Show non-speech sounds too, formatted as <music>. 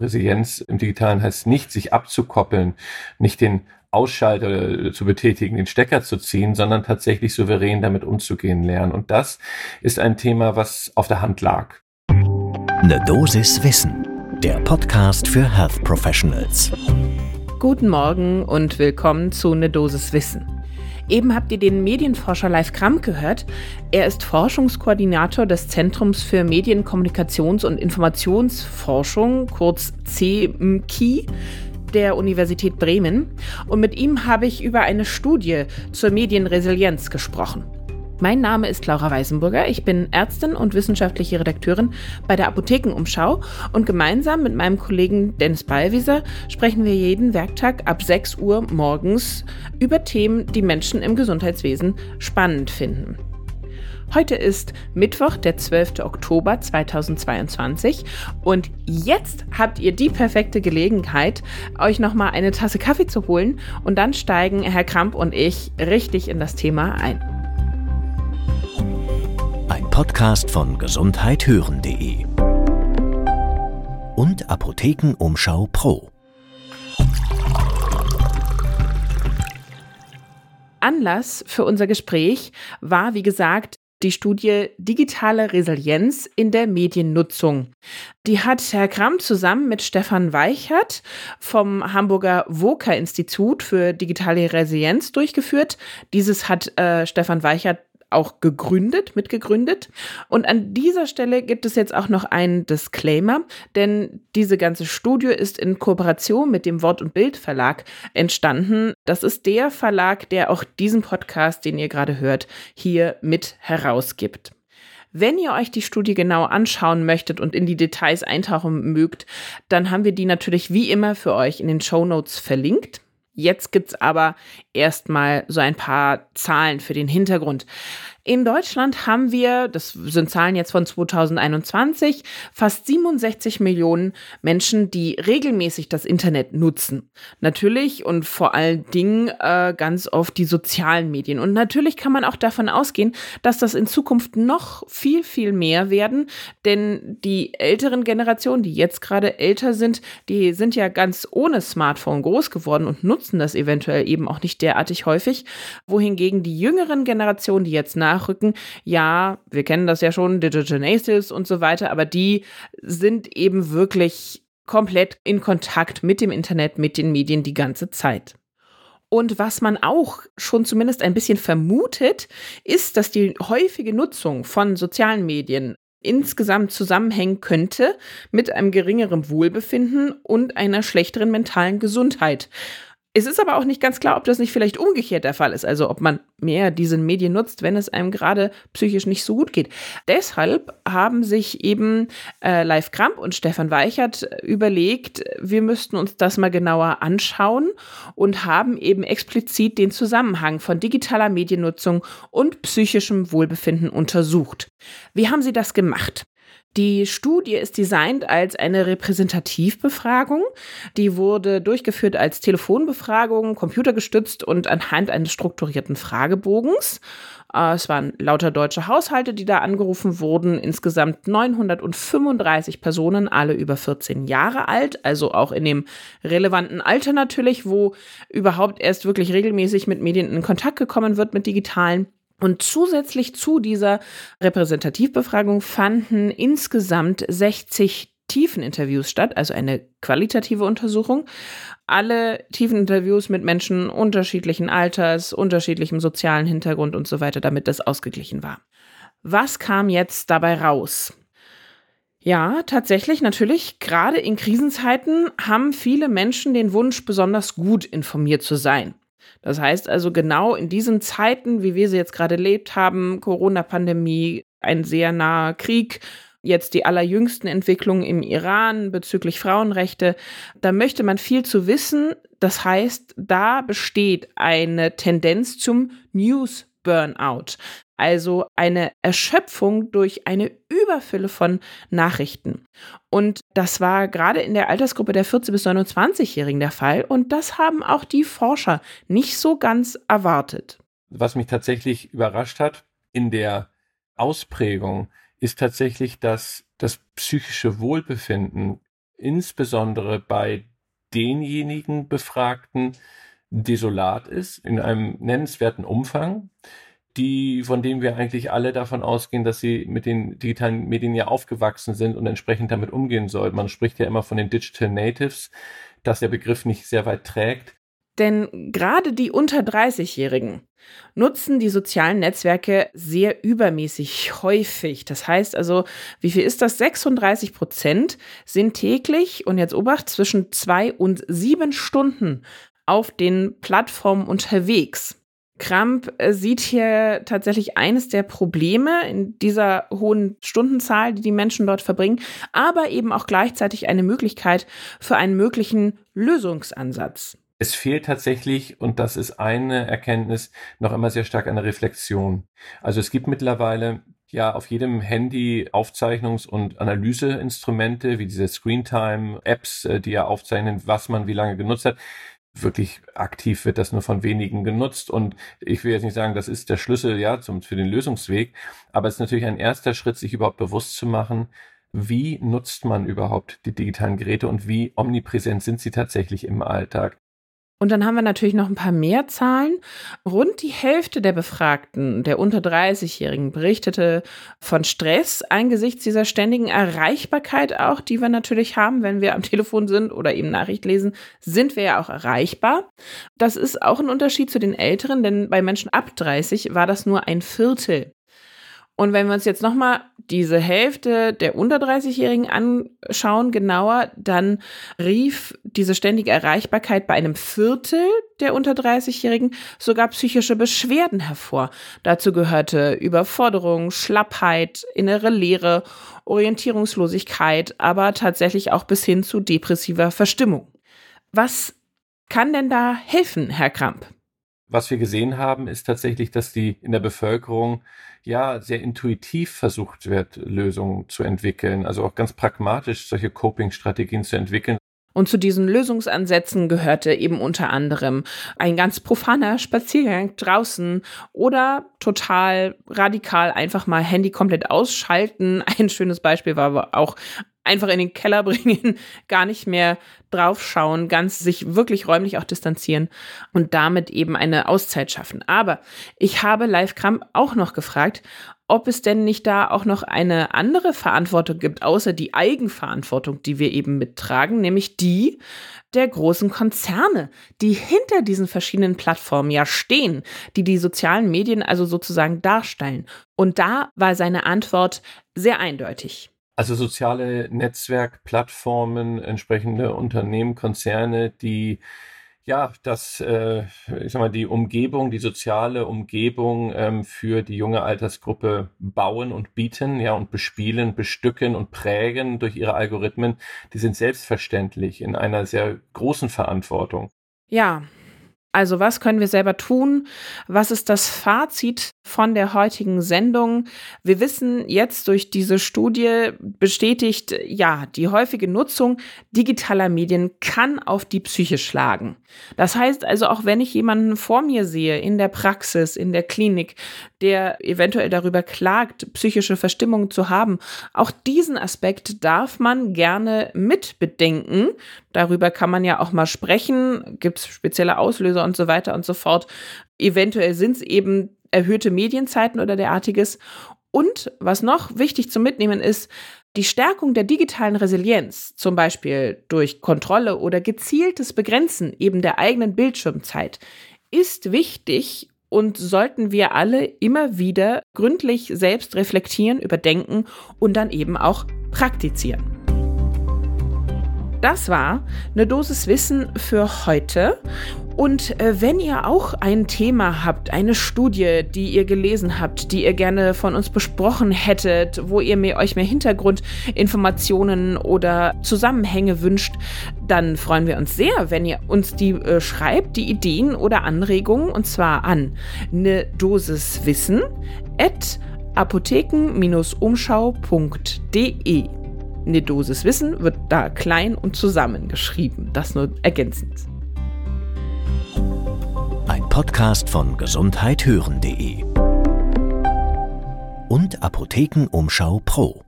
Resilienz im Digitalen heißt nicht, sich abzukoppeln, nicht den Ausschalter zu betätigen, den Stecker zu ziehen, sondern tatsächlich souverän damit umzugehen lernen. Und das ist ein Thema, was auf der Hand lag. Eine Dosis Wissen, der Podcast für Health Professionals. Guten Morgen und willkommen zu Ne Dosis Wissen. Eben habt ihr den Medienforscher Live Kramp gehört. Er ist Forschungskoordinator des Zentrums für Medien-, Kommunikations- und Informationsforschung, kurz CMKI der Universität Bremen. Und mit ihm habe ich über eine Studie zur Medienresilienz gesprochen. Mein Name ist Laura Weisenburger. Ich bin Ärztin und wissenschaftliche Redakteurin bei der Apothekenumschau und gemeinsam mit meinem Kollegen Dennis Ballwieser sprechen wir jeden Werktag ab 6 Uhr morgens über Themen, die Menschen im Gesundheitswesen spannend finden. Heute ist Mittwoch, der 12. Oktober 2022 und jetzt habt ihr die perfekte Gelegenheit, euch nochmal eine Tasse Kaffee zu holen und dann steigen Herr Kramp und ich richtig in das Thema ein. Podcast von gesundheithören.de und Apothekenumschau Pro. Anlass für unser Gespräch war, wie gesagt, die Studie Digitale Resilienz in der Mediennutzung. Die hat Herr Kramm zusammen mit Stefan Weichert vom Hamburger WOKA Institut für digitale Resilienz durchgeführt. Dieses hat äh, Stefan Weichert auch gegründet, mitgegründet. Und an dieser Stelle gibt es jetzt auch noch einen Disclaimer, denn diese ganze Studie ist in Kooperation mit dem Wort- und Bild-Verlag entstanden. Das ist der Verlag, der auch diesen Podcast, den ihr gerade hört, hier mit herausgibt. Wenn ihr euch die Studie genau anschauen möchtet und in die Details eintauchen mögt, dann haben wir die natürlich wie immer für euch in den Show Notes verlinkt. Jetzt gibt es aber erstmal so ein paar Zahlen für den Hintergrund. In Deutschland haben wir, das sind Zahlen jetzt von 2021, fast 67 Millionen Menschen, die regelmäßig das Internet nutzen. Natürlich und vor allen Dingen äh, ganz oft die sozialen Medien. Und natürlich kann man auch davon ausgehen, dass das in Zukunft noch viel, viel mehr werden. Denn die älteren Generationen, die jetzt gerade älter sind, die sind ja ganz ohne Smartphone groß geworden und nutzen das eventuell eben auch nicht derartig häufig. Wohingegen die jüngeren Generationen, die jetzt nach nachrücken. Ja, wir kennen das ja schon, Digital Natives und so weiter, aber die sind eben wirklich komplett in Kontakt mit dem Internet, mit den Medien die ganze Zeit. Und was man auch schon zumindest ein bisschen vermutet, ist, dass die häufige Nutzung von sozialen Medien insgesamt zusammenhängen könnte mit einem geringeren Wohlbefinden und einer schlechteren mentalen Gesundheit. Es ist aber auch nicht ganz klar, ob das nicht vielleicht umgekehrt der Fall ist. Also ob man mehr diese Medien nutzt, wenn es einem gerade psychisch nicht so gut geht. Deshalb haben sich eben äh, Live Kramp und Stefan Weichert überlegt, wir müssten uns das mal genauer anschauen und haben eben explizit den Zusammenhang von digitaler Mediennutzung und psychischem Wohlbefinden untersucht. Wie haben sie das gemacht? Die Studie ist designt als eine Repräsentativbefragung. Die wurde durchgeführt als Telefonbefragung, computergestützt und anhand eines strukturierten Fragebogens. Äh, es waren lauter deutsche Haushalte, die da angerufen wurden. Insgesamt 935 Personen, alle über 14 Jahre alt, also auch in dem relevanten Alter natürlich, wo überhaupt erst wirklich regelmäßig mit Medien in Kontakt gekommen wird, mit digitalen. Und zusätzlich zu dieser Repräsentativbefragung fanden insgesamt 60 Tiefeninterviews statt, also eine qualitative Untersuchung. Alle Tiefeninterviews mit Menschen unterschiedlichen Alters, unterschiedlichem sozialen Hintergrund und so weiter, damit das ausgeglichen war. Was kam jetzt dabei raus? Ja, tatsächlich, natürlich, gerade in Krisenzeiten haben viele Menschen den Wunsch, besonders gut informiert zu sein. Das heißt also genau in diesen Zeiten, wie wir sie jetzt gerade erlebt haben, Corona-Pandemie, ein sehr naher Krieg, jetzt die allerjüngsten Entwicklungen im Iran bezüglich Frauenrechte, da möchte man viel zu wissen. Das heißt, da besteht eine Tendenz zum News Burnout. Also eine Erschöpfung durch eine Überfülle von Nachrichten. Und das war gerade in der Altersgruppe der 14- bis 29-Jährigen der Fall. Und das haben auch die Forscher nicht so ganz erwartet. Was mich tatsächlich überrascht hat in der Ausprägung, ist tatsächlich, dass das psychische Wohlbefinden insbesondere bei denjenigen Befragten desolat ist, in einem nennenswerten Umfang, die, von denen wir eigentlich alle davon ausgehen, dass sie mit den digitalen Medien ja aufgewachsen sind und entsprechend damit umgehen sollten. Man spricht ja immer von den Digital Natives, dass der Begriff nicht sehr weit trägt. Denn gerade die unter 30-Jährigen nutzen die sozialen Netzwerke sehr übermäßig häufig. Das heißt also, wie viel ist das? 36 Prozent sind täglich und jetzt obacht zwischen zwei und sieben Stunden auf den Plattformen unterwegs. Kramp äh, sieht hier tatsächlich eines der Probleme in dieser hohen Stundenzahl, die die Menschen dort verbringen, aber eben auch gleichzeitig eine Möglichkeit für einen möglichen Lösungsansatz es fehlt tatsächlich, und das ist eine Erkenntnis, noch immer sehr stark eine Reflexion. Also es gibt mittlerweile ja auf jedem Handy Aufzeichnungs- und Analyseinstrumente, wie diese Screentime-Apps, äh, die ja aufzeichnen, was man wie lange genutzt hat. Wirklich aktiv wird das nur von wenigen genutzt und ich will jetzt nicht sagen, das ist der Schlüssel ja zum, für den Lösungsweg, aber es ist natürlich ein erster Schritt, sich überhaupt bewusst zu machen, wie nutzt man überhaupt die digitalen Geräte und wie omnipräsent sind sie tatsächlich im Alltag. Und dann haben wir natürlich noch ein paar mehr Zahlen. Rund die Hälfte der Befragten, der unter 30-Jährigen, berichtete von Stress angesichts dieser ständigen Erreichbarkeit auch, die wir natürlich haben, wenn wir am Telefon sind oder eben Nachricht lesen, sind wir ja auch erreichbar. Das ist auch ein Unterschied zu den Älteren, denn bei Menschen ab 30 war das nur ein Viertel. Und wenn wir uns jetzt nochmal diese Hälfte der unter 30-Jährigen anschauen, genauer, dann rief diese ständige Erreichbarkeit bei einem Viertel der unter 30-Jährigen sogar psychische Beschwerden hervor. Dazu gehörte Überforderung, Schlappheit, innere Leere, Orientierungslosigkeit, aber tatsächlich auch bis hin zu depressiver Verstimmung. Was kann denn da helfen, Herr Kramp? was wir gesehen haben, ist tatsächlich, dass die in der Bevölkerung ja sehr intuitiv versucht wird, Lösungen zu entwickeln, also auch ganz pragmatisch solche Coping-Strategien zu entwickeln. Und zu diesen Lösungsansätzen gehörte eben unter anderem ein ganz profaner Spaziergang draußen oder total radikal einfach mal Handy komplett ausschalten. Ein schönes Beispiel war aber auch einfach in den Keller <laughs> bringen, gar nicht mehr draufschauen, ganz sich wirklich räumlich auch distanzieren und damit eben eine Auszeit schaffen. Aber ich habe Live Kramp auch noch gefragt, ob es denn nicht da auch noch eine andere Verantwortung gibt, außer die Eigenverantwortung, die wir eben mittragen, nämlich die der großen Konzerne, die hinter diesen verschiedenen Plattformen ja stehen, die die sozialen Medien also sozusagen darstellen. Und da war seine Antwort sehr eindeutig. Also soziale Netzwerkplattformen, entsprechende Unternehmen, Konzerne, die ja, das, äh, ich sag mal, die Umgebung, die soziale Umgebung ähm, für die junge Altersgruppe bauen und bieten, ja, und bespielen, bestücken und prägen durch ihre Algorithmen, die sind selbstverständlich in einer sehr großen Verantwortung. Ja, also was können wir selber tun? Was ist das Fazit von der heutigen Sendung? Wir wissen jetzt durch diese Studie bestätigt, ja, die häufige Nutzung digitaler Medien kann auf die Psyche schlagen. Das heißt also, auch wenn ich jemanden vor mir sehe, in der Praxis, in der Klinik, der eventuell darüber klagt, psychische Verstimmung zu haben, auch diesen Aspekt darf man gerne mitbedenken. Darüber kann man ja auch mal sprechen. Gibt es spezielle Auslöser und so weiter und so fort. Eventuell sind es eben erhöhte Medienzeiten oder derartiges. Und was noch wichtig zu mitnehmen ist, die Stärkung der digitalen Resilienz, zum Beispiel durch Kontrolle oder gezieltes Begrenzen eben der eigenen Bildschirmzeit, ist wichtig und sollten wir alle immer wieder gründlich selbst reflektieren, überdenken und dann eben auch praktizieren. Das war eine Dosis Wissen für heute. Und äh, wenn ihr auch ein Thema habt, eine Studie, die ihr gelesen habt, die ihr gerne von uns besprochen hättet, wo ihr mir, euch mehr Hintergrundinformationen oder Zusammenhänge wünscht, dann freuen wir uns sehr, wenn ihr uns die äh, schreibt, die Ideen oder Anregungen, und zwar an eine Dosis Wissen at apotheken-umschau.de. Eine Dosis Wissen wird da klein und zusammengeschrieben. Das nur ergänzend. Ein Podcast von gesundheithören.de und Apothekenumschau Pro.